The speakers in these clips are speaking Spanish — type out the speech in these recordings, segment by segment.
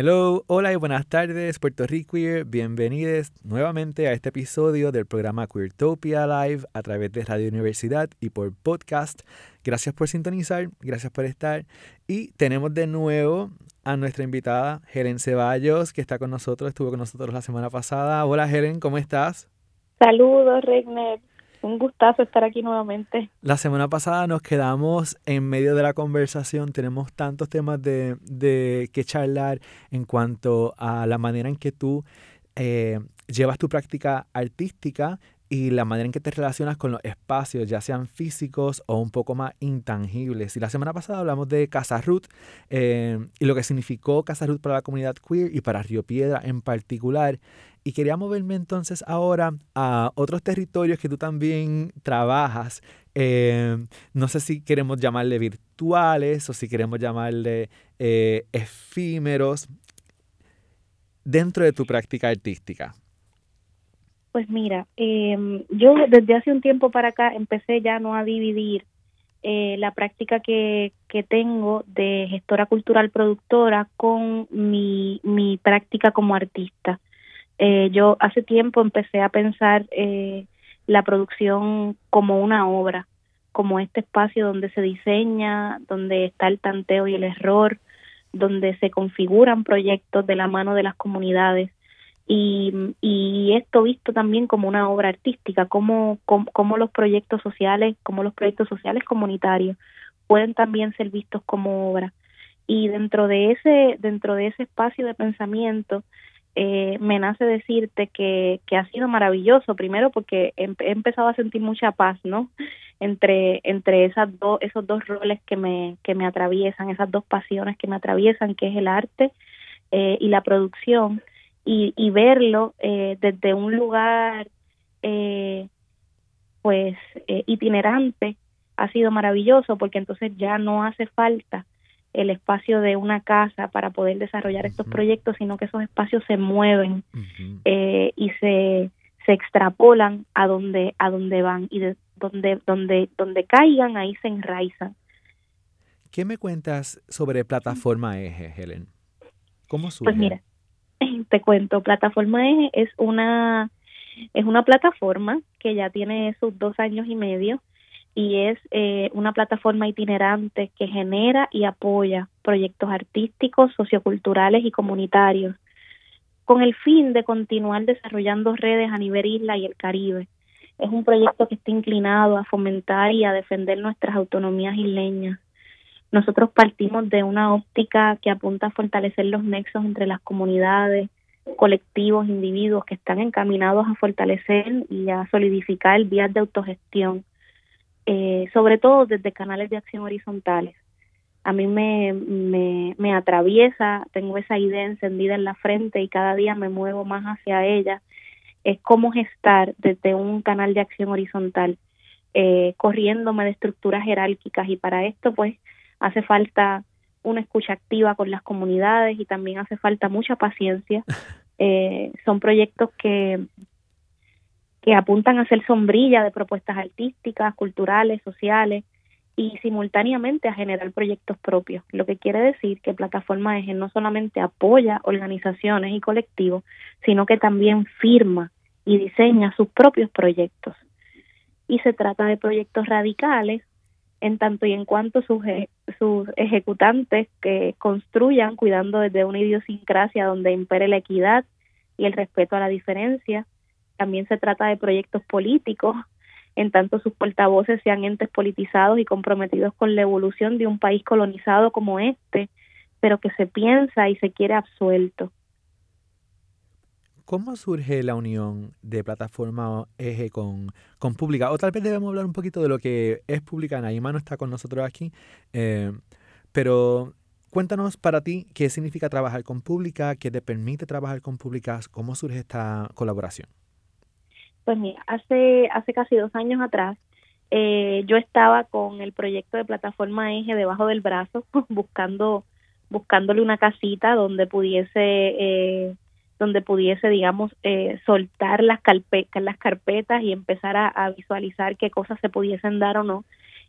Hello, hola y buenas tardes Puerto Rico. Bienvenidos nuevamente a este episodio del programa Queertopia Live a través de Radio Universidad y por podcast. Gracias por sintonizar, gracias por estar. Y tenemos de nuevo a nuestra invitada Helen Ceballos, que está con nosotros, estuvo con nosotros la semana pasada. Hola Helen, ¿cómo estás? Saludos, Regner. Un gustazo estar aquí nuevamente. La semana pasada nos quedamos en medio de la conversación. Tenemos tantos temas de, de que charlar en cuanto a la manera en que tú eh, llevas tu práctica artística y la manera en que te relacionas con los espacios, ya sean físicos o un poco más intangibles. Y la semana pasada hablamos de Casa Ruth eh, y lo que significó Casa Ruth para la comunidad queer y para Río Piedra en particular. Y quería moverme entonces ahora a otros territorios que tú también trabajas. Eh, no sé si queremos llamarle virtuales o si queremos llamarle eh, efímeros dentro de tu práctica artística. Pues mira, eh, yo desde hace un tiempo para acá empecé ya no a dividir eh, la práctica que, que tengo de gestora cultural productora con mi, mi práctica como artista. Eh, yo hace tiempo empecé a pensar eh, la producción como una obra, como este espacio donde se diseña, donde está el tanteo y el error, donde se configuran proyectos de la mano de las comunidades y, y esto visto también como una obra artística, como, como, los proyectos sociales, como los proyectos sociales comunitarios pueden también ser vistos como obra. Y dentro de ese, dentro de ese espacio de pensamiento, eh, me nace decirte que, que ha sido maravilloso, primero porque he, empezado a sentir mucha paz, ¿no? Entre, entre esas dos, esos dos roles que me, que me atraviesan, esas dos pasiones que me atraviesan, que es el arte eh, y la producción y, y verlo eh, desde un lugar eh, pues eh, itinerante ha sido maravilloso porque entonces ya no hace falta el espacio de una casa para poder desarrollar estos proyectos, sino que esos espacios se mueven eh, y se, se extrapolan a donde a donde van y de donde donde donde caigan ahí se enraizan. ¿Qué me cuentas sobre plataforma Eje, Helen? ¿Cómo pues surge? Pues mira, te cuento, Plataforma Eje es una, es una plataforma que ya tiene sus dos años y medio y es eh, una plataforma itinerante que genera y apoya proyectos artísticos, socioculturales y comunitarios con el fin de continuar desarrollando redes a nivel isla y el Caribe. Es un proyecto que está inclinado a fomentar y a defender nuestras autonomías isleñas nosotros partimos de una óptica que apunta a fortalecer los nexos entre las comunidades, colectivos, individuos que están encaminados a fortalecer y a solidificar vías de autogestión, eh, sobre todo desde canales de acción horizontales. A mí me, me, me atraviesa, tengo esa idea encendida en la frente y cada día me muevo más hacia ella, es cómo gestar desde un canal de acción horizontal, eh, corriéndome de estructuras jerárquicas y para esto pues hace falta una escucha activa con las comunidades y también hace falta mucha paciencia. Eh, son proyectos que, que apuntan a ser sombrilla de propuestas artísticas, culturales, sociales y simultáneamente a generar proyectos propios, lo que quiere decir que Plataforma Eje no solamente apoya organizaciones y colectivos, sino que también firma y diseña sus propios proyectos. Y se trata de proyectos radicales en tanto y en cuanto sus, e, sus ejecutantes que construyan cuidando desde una idiosincrasia donde impere la equidad y el respeto a la diferencia. También se trata de proyectos políticos, en tanto sus portavoces sean entes politizados y comprometidos con la evolución de un país colonizado como este, pero que se piensa y se quiere absuelto. ¿Cómo surge la unión de plataforma Eje con, con Pública? O tal vez debemos hablar un poquito de lo que es Pública. Naima no está con nosotros aquí, eh, pero cuéntanos para ti qué significa trabajar con Pública, qué te permite trabajar con Pública, cómo surge esta colaboración. Pues mira, hace, hace casi dos años atrás eh, yo estaba con el proyecto de plataforma Eje debajo del brazo, buscando buscándole una casita donde pudiese eh, donde pudiese, digamos, eh, soltar las, las carpetas y empezar a, visualizar qué cosas se pudiesen dar o no.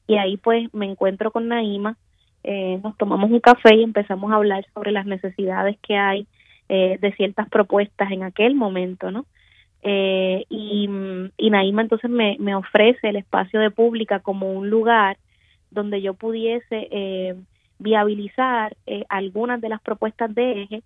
Y ahí pues me encuentro con Naima eh, nos tomamos un café y empezamos a hablar sobre las necesidades que hay eh, de ciertas propuestas en aquel momento, ¿no? Eh, y, y Naima entonces me, me ofrece el espacio de pública como un lugar donde yo pudiese eh, viabilizar eh, algunas de las propuestas de eje.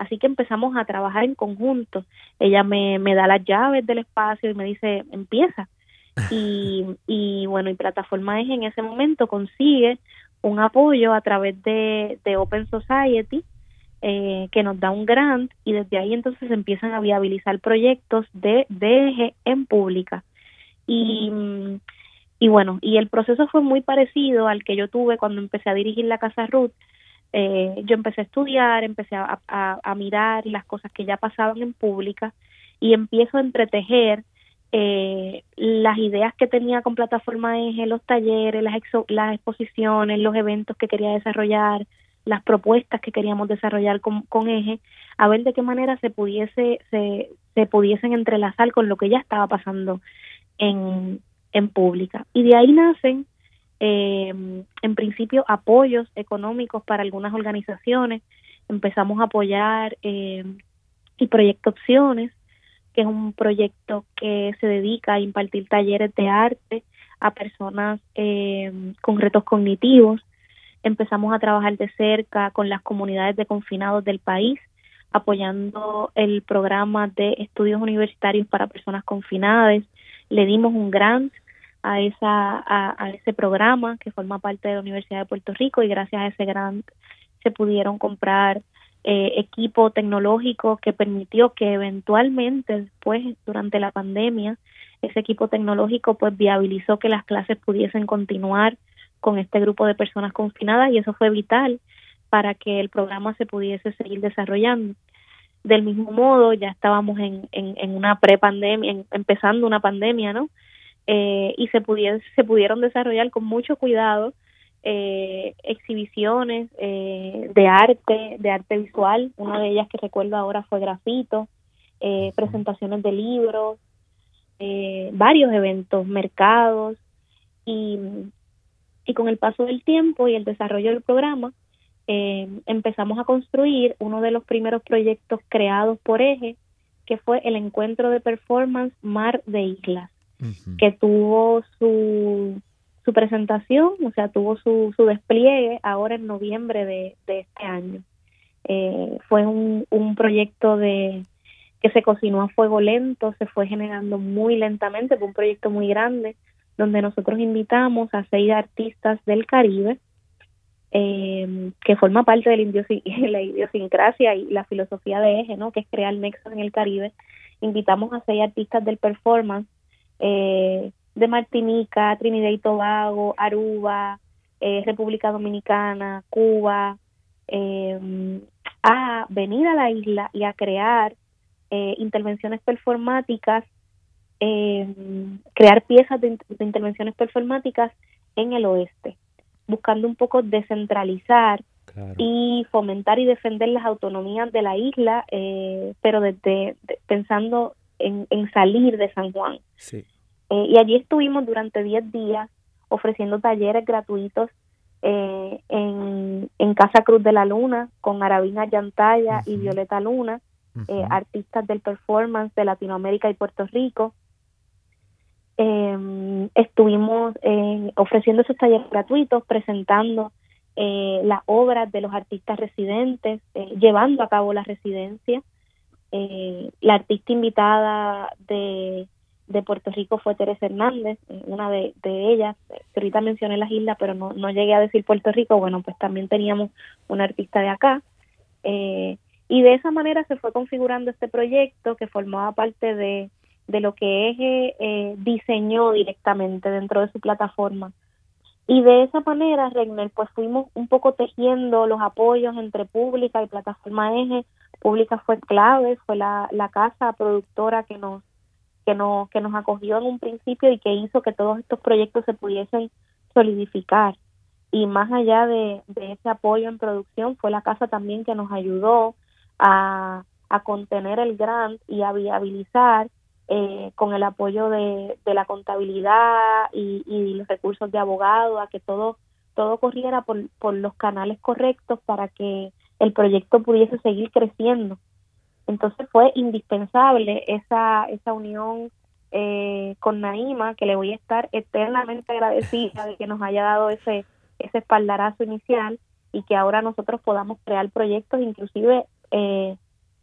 Así que empezamos a trabajar en conjunto. Ella me, me da las llaves del espacio y me dice, empieza. Y, y bueno, y Plataforma Eje en ese momento consigue un apoyo a través de, de Open Society eh, que nos da un grant y desde ahí entonces empiezan a viabilizar proyectos de, de eje en pública. Y, y bueno, y el proceso fue muy parecido al que yo tuve cuando empecé a dirigir la Casa Ruth. Eh, yo empecé a estudiar, empecé a, mirar las cosas que ya pasaban en pública y empiezo a entretejer eh, las ideas que tenía con plataforma Eje, los talleres, las, las exposiciones, los eventos que quería desarrollar, las propuestas que queríamos desarrollar con, con Eje, a ver de qué manera se pudiese se, se pudiesen entrelazar con lo que ya estaba pasando en, en pública. Y de ahí nacen, eh, en principio, apoyos económicos para algunas organizaciones. Empezamos a apoyar eh, y Proyecto Opciones, que es un proyecto que se dedica a impartir talleres de arte a personas eh, con retos cognitivos. Empezamos a trabajar de cerca con las comunidades de confinados del país, apoyando el programa de estudios universitarios para personas confinadas. Le dimos un grant a esa a, ese programa que forma parte de la Universidad de Puerto Rico y gracias a ese grant se pudieron comprar eh, equipo tecnológico que permitió que eventualmente después durante la pandemia ese equipo tecnológico pues viabilizó que las clases pudiesen continuar con este grupo de personas confinadas y eso fue vital para que el programa se pudiese seguir desarrollando. Del mismo modo, ya estábamos en, en, en una prepandemia, empezando una pandemia, ¿no? Eh, y se, pudieron, se pudieron desarrollar con mucho cuidado eh, exhibiciones eh, de arte, de arte visual. Una de ellas que recuerdo ahora fue grafito, eh, presentaciones de libros, eh, varios eventos, mercados. Y, y con el paso del tiempo y el desarrollo del programa eh, empezamos a construir uno de los primeros proyectos creados por Eje, que fue el encuentro de performance Mar de Islas, que tuvo su su presentación, o sea, tuvo su, su despliegue ahora en noviembre de, de este año. Eh, fue un, un proyecto de que se cocinó a fuego lento, se fue generando muy lentamente, fue un proyecto muy grande, donde nosotros invitamos a seis artistas del Caribe, eh, que forma parte de la, la idiosincrasia y la filosofía de eje, ¿no? que es crear nexos en el Caribe. Invitamos a seis artistas del performance, eh, de Martinica, Trinidad y Tobago, Aruba, eh, República Dominicana, Cuba, eh, a venir a la isla y a crear eh, intervenciones performáticas, crear piezas de, intervenciones performáticas en el oeste, buscando un poco descentralizar y fomentar y defender las autonomías de la isla, pero desde pensando en, en, salir de San Juan. Sí. Eh, y allí estuvimos durante 10 días ofreciendo talleres gratuitos eh, en, en, Casa Cruz de la Luna con Arabina Yantaya y Violeta Luna, eh, artistas del performance de Latinoamérica y Puerto Rico. Em, estuvimos ofreciendo esos talleres gratuitos, presentando las obras de los artistas residentes, llevando a cabo la residencia. La artista invitada de Puerto Rico fue Teresa Hernández, eh, una de, ellas, ahorita mencioné las islas, pero no, no llegué a decir Puerto Rico, bueno, pues también teníamos una artista de acá. Eh, y de esa manera se fue configurando este proyecto que formaba parte de, de lo que Eje eh, diseñó directamente dentro de su plataforma. Y de esa manera, Regner, pues fuimos un poco tejiendo los apoyos entre pública y plataforma Eje. Pública fue clave, fue la, la casa productora que nos que, no, que nos acogió en un principio y que hizo que todos estos proyectos se pudiesen solidificar. Y más allá de, ese apoyo en producción, fue la casa también que nos ayudó a, a contener el grant y a viabilizar eh, con el apoyo de, de la contabilidad y, y, los recursos de abogado a que todo todo corriera por, por los canales correctos para que el proyecto pudiese seguir creciendo. Entonces fue indispensable esa, esa unión eh, con Naima, que le voy a estar eternamente agradecida de que nos haya dado ese, ese espaldarazo inicial y que ahora nosotros podamos crear proyectos inclusive eh,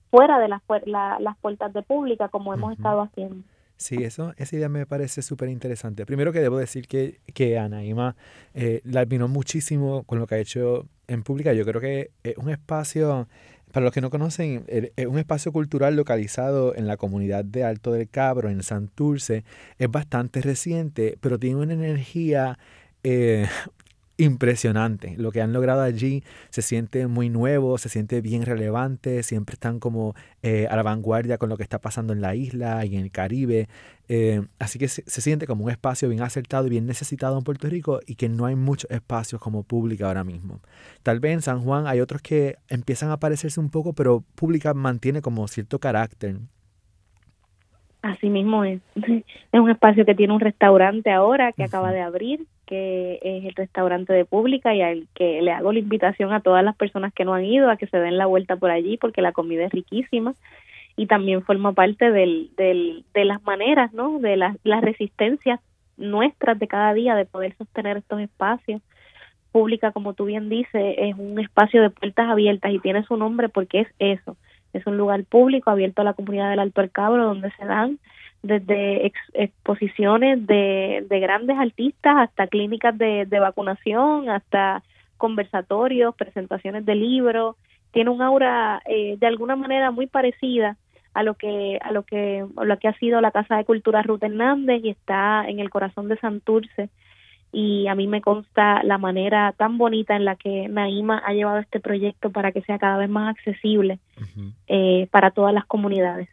fuera de las, las puertas de pública como hemos estado haciendo. Sí, eso, esa idea me parece súper interesante. Primero que debo decir que, que Anaíma eh, la admiró muchísimo con lo que ha hecho en pública. Yo creo que es un espacio, para los que no conocen, es un espacio cultural localizado en la comunidad de Alto del Cabro, en Santurce. Es bastante reciente, pero tiene una energía eh, impresionante. Lo que han logrado allí se siente muy nuevo, se siente bien relevante, siempre están como eh, a la vanguardia con lo que está pasando en la isla y en el Caribe. Eh, así que se, siente como un espacio bien acertado y bien necesitado en Puerto Rico y que no hay muchos espacios como pública ahora mismo. Tal vez en San Juan hay otros que empiezan a aparecerse un poco, pero pública mantiene como cierto carácter. Así mismo es. Es un espacio que tiene un restaurante ahora que acaba de abrir, que es el restaurante de Pública y al que le hago la invitación a todas las personas que no han ido a que se den la vuelta por allí porque la comida es riquísima y también forma parte del, del, de las maneras, ¿no? De las, resistencias nuestras de cada día de poder sostener estos espacios. Pública, como tú bien dices, es un espacio de puertas abiertas y tiene su nombre porque es eso. Es un lugar público abierto a la comunidad del Alto Cabro donde se dan desde exposiciones de, de, grandes artistas hasta clínicas de, de, vacunación, hasta conversatorios, presentaciones de libros. Tiene un aura eh, de alguna manera muy parecida a lo que a lo que a lo que ha sido la Casa de Cultura Ruth Hernández y está en el corazón de Santurce y a mí me consta la manera tan bonita en la que Naima ha llevado este proyecto para que sea cada vez más accesible eh, para todas las comunidades.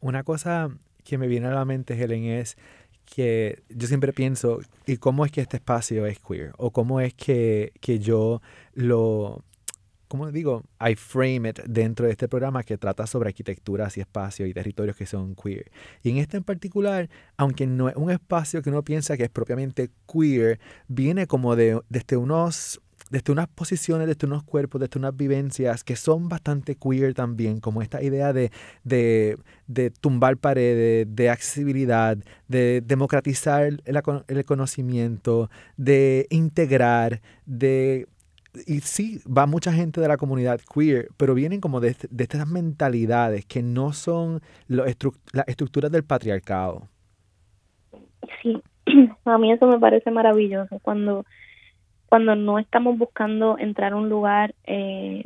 Una cosa que me viene a la mente, Helen, es que yo siempre pienso, ¿y cómo es que este espacio es queer? ¿O cómo es que, que yo lo, ¿cómo digo? I frame it dentro de este programa que trata sobre arquitecturas y espacios y territorios que son queer. Y en este en particular, aunque no es un espacio que uno piensa que es propiamente queer, viene como de desde unos desde unas posiciones, desde unos cuerpos, desde unas vivencias que son bastante queer también, como esta idea de, de, de tumbar paredes, de accesibilidad, de democratizar el, el conocimiento, de integrar, de y sí, va mucha gente de la comunidad queer, pero vienen como de, de estas mentalidades que no son las estructuras del patriarcado. Sí, a mí eso me parece maravilloso. Cuando cuando no estamos buscando entrar a un lugar eh,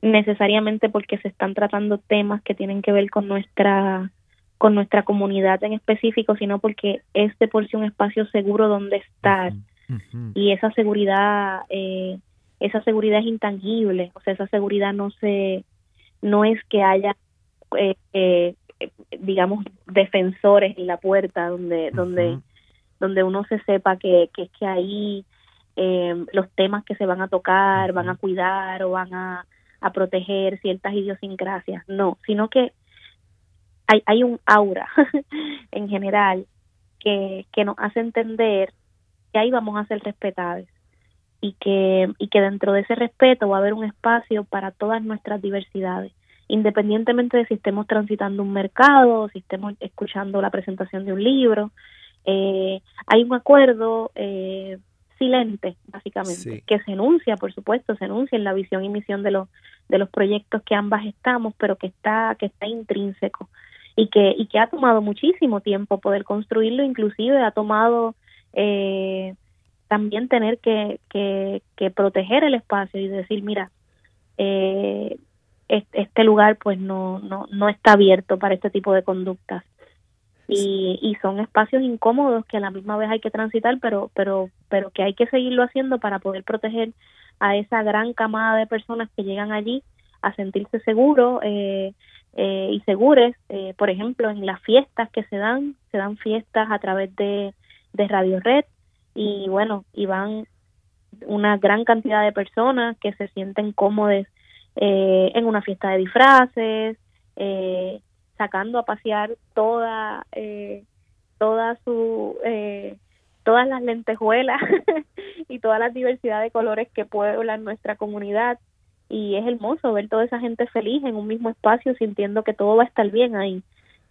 necesariamente porque se están tratando temas que tienen que ver con nuestra con nuestra comunidad en específico, sino porque es de por sí un espacio seguro donde estar. Y esa seguridad eh, esa seguridad es intangible, o sea, esa seguridad no se no es que haya eh, eh digamos defensores en la puerta donde donde donde uno se sepa que, que es que ahí eh, los temas que se van a tocar, van a cuidar o van a, a proteger ciertas idiosincrasias, no, sino que hay, hay un aura en general que, que nos hace entender que ahí vamos a ser respetados y que, y que dentro de ese respeto va a haber un espacio para todas nuestras diversidades, independientemente de si estemos transitando un mercado o si estemos escuchando la presentación de un libro. Eh, hay un acuerdo eh, silente, básicamente, que se enuncia, por supuesto, se enuncia en la visión y misión de los de los proyectos que ambas estamos, pero que está que está intrínseco y que y que ha tomado muchísimo tiempo poder construirlo, inclusive ha tomado eh, también tener que, que, que, proteger el espacio y decir, mira, eh, este lugar pues no, no, no está abierto para este tipo de conductas y, y son espacios incómodos que a la misma vez hay que transitar, pero, pero, pero que hay que seguirlo haciendo para poder proteger a esa gran camada de personas que llegan allí a sentirse seguros eh, eh, y segures. Eh, por ejemplo, en las fiestas que se dan, se dan fiestas a través de, de Radio Red y bueno, y van una gran cantidad de personas que se sienten cómodes en una fiesta de disfraces, eh, sacando a pasear toda eh, toda su eh, todas las lentejuelas y toda la diversidad de colores que pueblan nuestra comunidad. Y es hermoso ver toda esa gente feliz en un mismo espacio sintiendo que todo va a estar bien ahí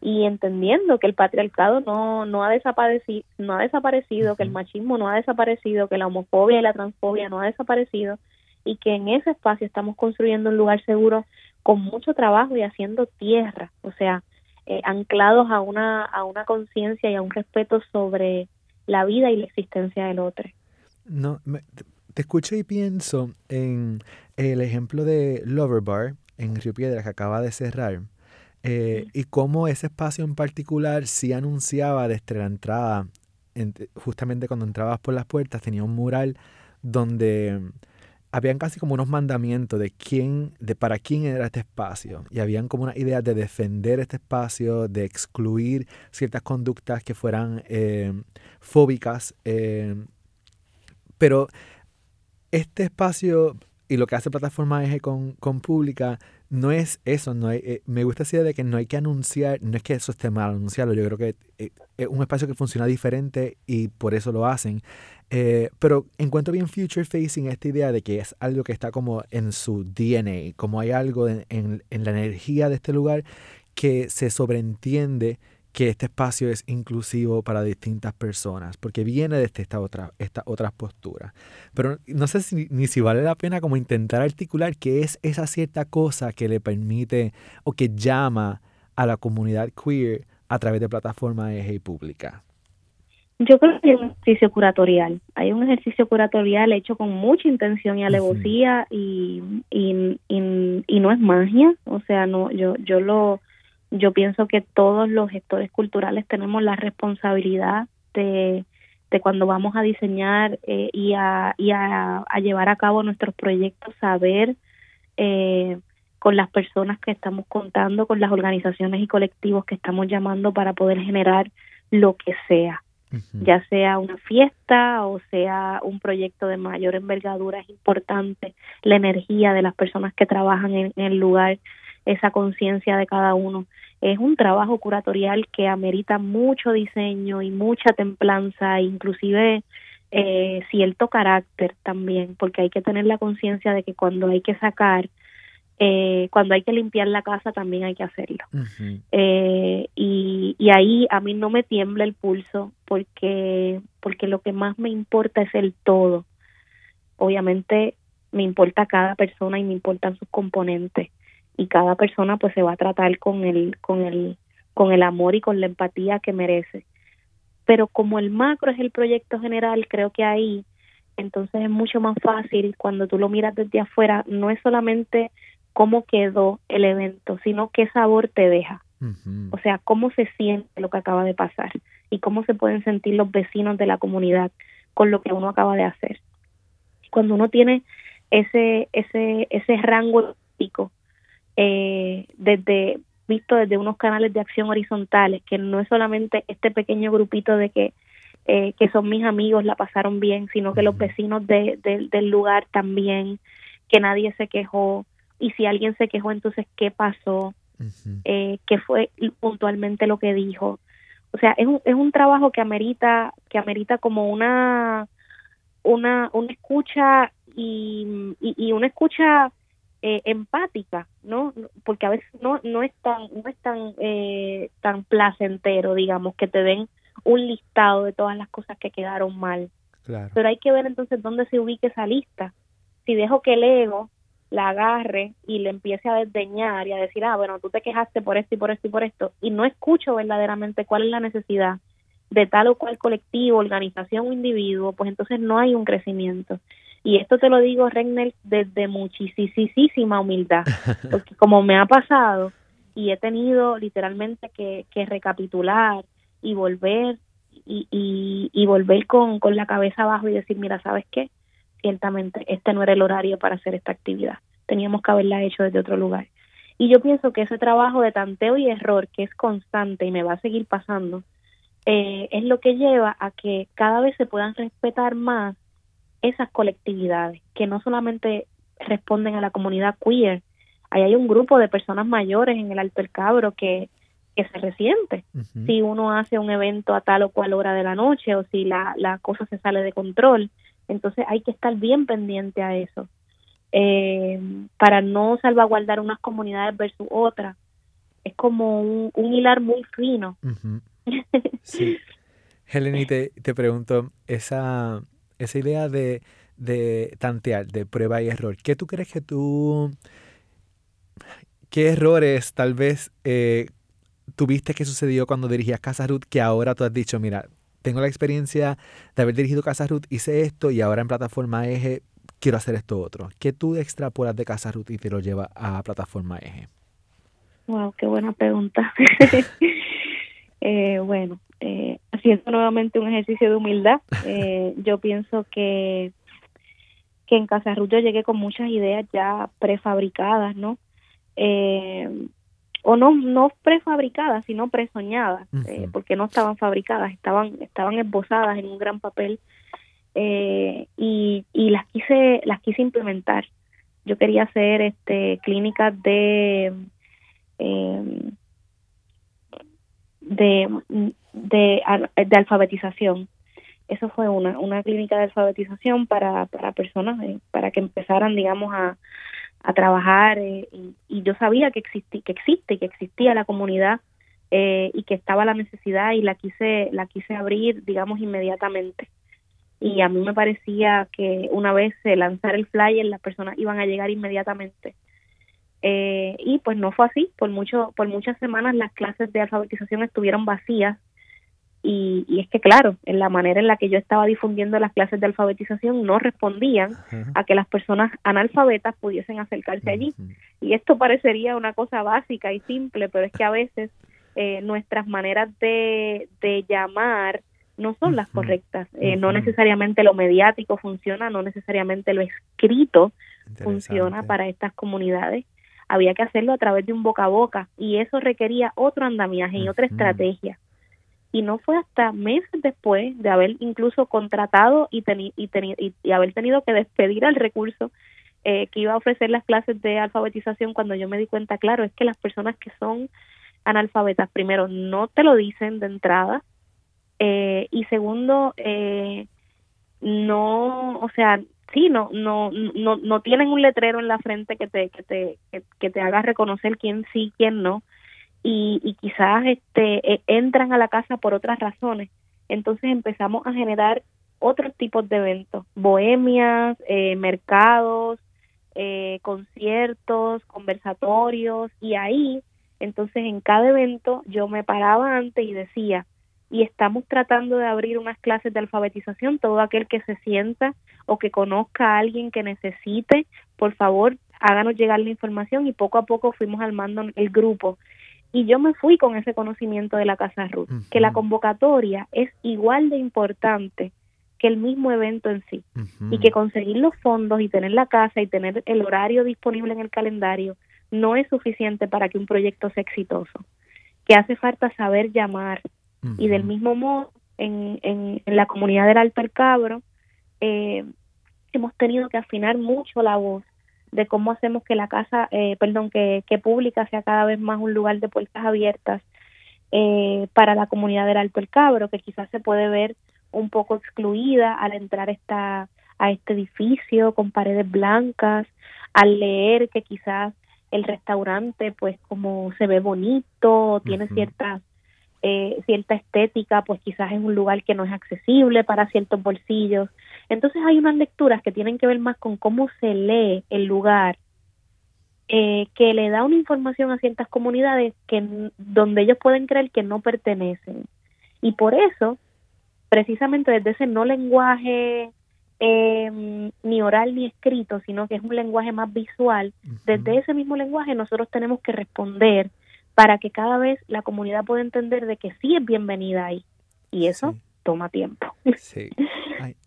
y entendiendo que el patriarcado no, no ha desaparecido, no ha desaparecido, que el machismo no ha desaparecido, que la homofobia y la transfobia no ha desaparecido y que en ese espacio estamos construyendo un lugar seguro con mucho trabajo y haciendo tierra, o sea, eh, anclados a una a una conciencia y a un respeto sobre la vida y la existencia del otro. No, te escucho y pienso en el ejemplo de Lover Bar en Río Piedra que acaba de cerrar eh, y cómo ese espacio en particular sí anunciaba desde la entrada, justamente cuando entrabas por las puertas, tenía un mural donde habían casi como unos mandamientos de quién, de para quién era este espacio. Y habían como una idea de defender este espacio, de excluir ciertas conductas que fueran eh, fóbicas. Eh, pero este espacio y lo que hace Plataforma Eje con, con Pública no es eso, no eh, me gusta esa idea de que no hay que anunciar, no es que eso esté mal anunciarlo, yo creo que es un espacio que funciona diferente y por eso lo hacen. Eh, pero encuentro bien future facing esta idea de que es algo que está como en su DNA, como hay algo en, en la energía de este lugar que se sobreentiende que este espacio es inclusivo para distintas personas, porque viene desde esta otra, esta otras posturas. Pero no sé si, ni si vale la pena como intentar articular qué es esa cierta cosa que le permite o que llama a la comunidad queer a través de plataformas eje pública. Yo creo que hay un ejercicio curatorial. Hay un ejercicio curatorial hecho con mucha intención y alevosía y, y, y, y no es magia. O sea, no, yo, yo lo yo pienso que todos los gestores culturales tenemos la responsabilidad de, de cuando vamos a diseñar eh, y, a, y a, llevar a cabo nuestros proyectos, saber eh, con las personas que estamos contando, con las organizaciones y colectivos que estamos llamando para poder generar lo que sea, ya sea una fiesta o sea un proyecto de mayor envergadura, es importante la energía de las personas que trabajan en el lugar, esa conciencia de cada uno. Es un trabajo curatorial que amerita mucho diseño y mucha templanza, inclusive eh, cierto carácter también, porque hay que tener la conciencia de que cuando hay que sacar, eh, cuando hay que limpiar la casa también hay que hacerlo. eh, y, y ahí a mí no me tiembla el pulso porque, porque lo que más me importa es el todo. Obviamente me importa cada persona y me importan sus componentes y cada persona pues se va a tratar con el con el con el amor y con la empatía que merece pero como el macro es el proyecto general creo que ahí entonces es mucho más fácil cuando tú lo miras desde afuera no es solamente cómo quedó el evento sino qué sabor te deja. O sea cómo se siente lo que acaba de pasar y cómo se pueden sentir los vecinos de la comunidad con lo que uno acaba de hacer. Cuando uno tiene ese ese ese rango eh, desde visto desde unos canales de acción horizontales, que no es solamente este pequeño grupito de que, eh, que son mis amigos, la pasaron bien, sino que los vecinos de, del lugar también, que nadie se quejó, y si alguien se quejó, entonces, ¿qué pasó? eh, ¿Qué fue puntualmente lo que dijo? O sea, es un, es un trabajo que amerita, que amerita como una, una, una escucha y, y, y una escucha eh, empática, ¿no? Porque a veces no no es tan no es tan eh, tan placentero, digamos, que te den un listado de todas las cosas que quedaron mal. Pero hay que ver entonces dónde se ubique esa lista. Si dejo que el ego la agarre y le empiece a desdeñar y a decir, ah, bueno, tú te quejaste por esto y por esto y por esto, y no escucho verdaderamente cuál es la necesidad de tal o cual colectivo, organización o individuo, pues entonces no hay un crecimiento. Y esto te lo digo, Regnel, desde muchísima humildad, porque como me ha pasado y he tenido literalmente que, recapitular y volver y, y, volver con, con la cabeza abajo y decir, mira, ¿sabes qué? Ciertamente este no era el horario para hacer esta actividad, teníamos que haberla hecho desde otro lugar. Y yo pienso que ese trabajo de tanteo y error, que es constante y me va a seguir pasando, eh, es lo que lleva a que cada vez se puedan respetar más esas colectividades que no solamente responden a la comunidad queer, ahí hay un grupo de personas mayores en el Alto El Cabro que, que se resiente. Si uno hace un evento a tal o cual hora de la noche o si la, la cosa se sale de control, Entonces hay que estar bien pendiente a eso eh, para no salvaguardar unas comunidades versus otras. Es como un, hilar muy fino. Sí. Helen, te, te pregunto, esa, esa idea de, de tantear, de prueba y error, ¿qué tú crees que tú, qué errores tal vez eh, tuviste que sucedió cuando dirigías Casa Ruth que ahora tú has dicho, mira, tengo la experiencia de haber dirigido Casa Ruth, hice esto y ahora en plataforma Eje quiero hacer esto otro. ¿Qué tú extrapolas de Casa Ruth y te lo lleva a plataforma Eje? Wow, qué buena pregunta. eh, bueno, eh, haciendo nuevamente un ejercicio de humildad, eh, yo pienso que, que en Casa Ruth yo llegué con muchas ideas ya prefabricadas, ¿no? Eh, o no no prefabricadas sino presoñadas eh, porque no estaban fabricadas estaban estaban esbozadas en un gran papel eh, y, y las quise las quise implementar. Yo quería hacer este clínicas de de, de, de alfabetización. Eso fue una una clínica de alfabetización para para personas eh, para que empezaran digamos a a trabajar eh, y, yo sabía que existí, que existe, que existía la comunidad eh, y que estaba la necesidad y la quise la quise abrir digamos inmediatamente. Y a mí me parecía que una vez se lanzara el flyer las personas iban a llegar inmediatamente. Eh, y pues no fue así. Por mucho por muchas semanas las clases de alfabetización estuvieron vacías y, es que, claro, en la manera en la que yo estaba difundiendo las clases de alfabetización no respondían a que las personas analfabetas pudiesen acercarse allí. Y esto parecería una cosa básica y simple, pero es que a veces eh, nuestras maneras de, de llamar no son las correctas. Eh, no necesariamente lo mediático funciona, no necesariamente lo escrito funciona para estas comunidades. Había que hacerlo a través de un boca a boca y eso requería otro andamiaje y otra estrategia y no fue hasta meses después de haber incluso contratado y, y, y, haber tenido que despedir al recurso eh, que iba a ofrecer las clases de alfabetización cuando yo me di cuenta, claro, es que las personas que son analfabetas, primero, no te lo dicen de entrada eh, y segundo, eh, no, o sea, sí, no, no, no, no tienen un letrero en la frente que te, que te, que te haga reconocer quién sí, quién no y, y quizás este, e, entran a la casa por otras razones. Entonces empezamos a generar otros tipos de eventos, bohemias, eh, mercados, eh, conciertos, conversatorios, y ahí, entonces en cada evento yo me paraba antes y decía, y estamos tratando de abrir unas clases de alfabetización, todo aquel que se sienta o que conozca a alguien que necesite, por favor, háganos llegar la información y poco a poco fuimos armando el grupo y yo me fui con ese conocimiento de la Casa Ruth, que la convocatoria es igual de importante que el mismo evento en sí y que conseguir los fondos y tener la casa y tener el horario disponible en el calendario no es suficiente para que un proyecto sea exitoso, que hace falta saber llamar y del mismo modo en, en, la comunidad del Alto El Cabro eh, hemos tenido que afinar mucho la voz de cómo hacemos que la casa, eh, perdón, que, que pública sea cada vez más un lugar de puertas abiertas eh, para la comunidad del Alto El Cabro, que quizás se puede ver un poco excluida al entrar esta, a este edificio con paredes blancas, al leer que quizás el restaurante, pues como se ve bonito, tiene cierta, eh, cierta estética, pues quizás es un lugar que no es accesible para ciertos bolsillos. Entonces hay unas lecturas que tienen que ver más con cómo se lee el lugar, eh, que le da una información a ciertas comunidades que donde ellos pueden creer que no pertenecen. Y por eso, precisamente desde ese no lenguaje eh, ni oral ni escrito, sino que es un lenguaje más visual, desde ese mismo lenguaje nosotros tenemos que responder para que cada vez la comunidad pueda entender de que sí es bienvenida ahí. Y eso toma tiempo. Sí.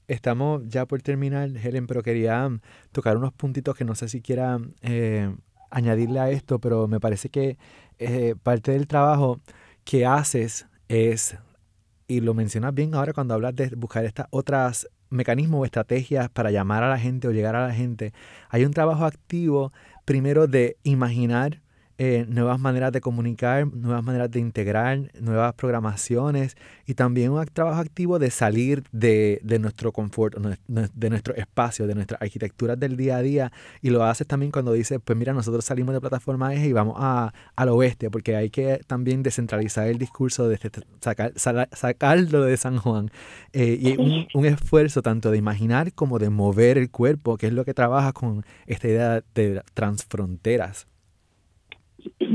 estamos ya por terminar, Helen, pero quería mm, tocar unos puntitos que no sé si quiera eh, añadirle a esto, pero me parece que eh, parte del trabajo que haces es, y lo mencionas bien ahora cuando hablas de buscar estas otras mecanismos o estrategias para llamar a la gente o llegar a la gente, hay un trabajo activo primero de imaginar eh, nuevas maneras de comunicar, nuevas maneras de integrar, nuevas programaciones y también un trabajo activo de salir de, nuestro confort, de nuestro espacio, de nuestras arquitecturas del día a día. Y lo haces también cuando dices, pues mira, nosotros salimos de plataforma eje y vamos a, al oeste, porque hay que también descentralizar el discurso, de sacar, sacarlo de San Juan. Eh, y un, un esfuerzo tanto de imaginar como de mover el cuerpo, que es lo que trabaja con esta idea de transfronteras.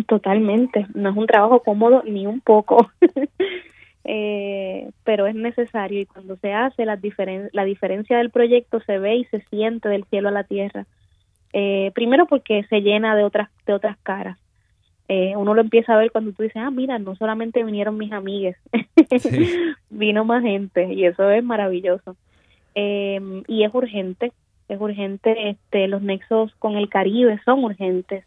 Totalmente, no es un trabajo cómodo ni un poco, eh, pero es necesario y cuando se hace la, diferen la diferencia del proyecto se ve y se siente del cielo a la tierra. Eh, primero porque se llena de otras de otras caras. Eh, uno lo empieza a ver cuando tú dices, ah, mira, no solamente vinieron mis amigues, vino más gente y eso es maravilloso. y es urgente, es urgente, este, los nexos con el Caribe son urgentes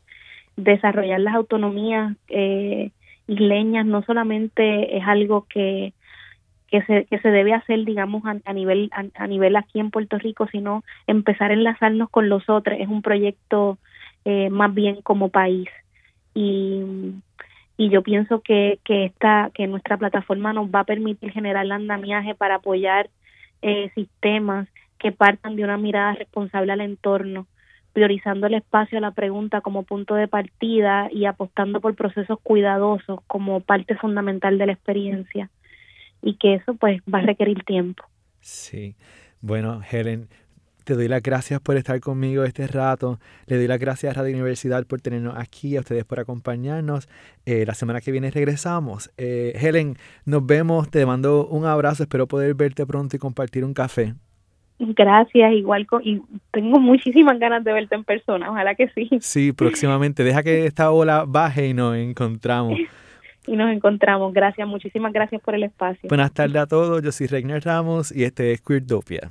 desarrollar las autonomías eh, isleñas no solamente es algo que, que, se, que se debe hacer, digamos, a, nivel, a, nivel aquí en Puerto Rico, sino empezar a enlazarnos con los otros. Es un proyecto eh, más bien como país. Y, y yo pienso que, que, esta, que nuestra plataforma nos va a permitir generar andamiaje para apoyar eh, sistemas que partan de una mirada responsable al entorno priorizando el espacio a la pregunta como punto de partida y apostando por procesos cuidadosos como parte fundamental de la experiencia y que eso pues va a requerir tiempo. Sí, bueno Helen, te doy las gracias por estar conmigo este rato. Le doy las gracias a Radio Universidad por tenernos aquí, a ustedes por acompañarnos. Eh, la semana que viene regresamos. Eh, Helen, nos vemos. Te mando un abrazo. Espero poder verte pronto y compartir un café. Gracias, igual y tengo muchísimas ganas de verte en persona, ojalá que sí. Sí, próximamente. Deja que esta ola baje y nos encontramos. y nos encontramos. Gracias, muchísimas gracias por el espacio. Buenas tardes a todos, yo soy Reiner Ramos y este es Queerdopia.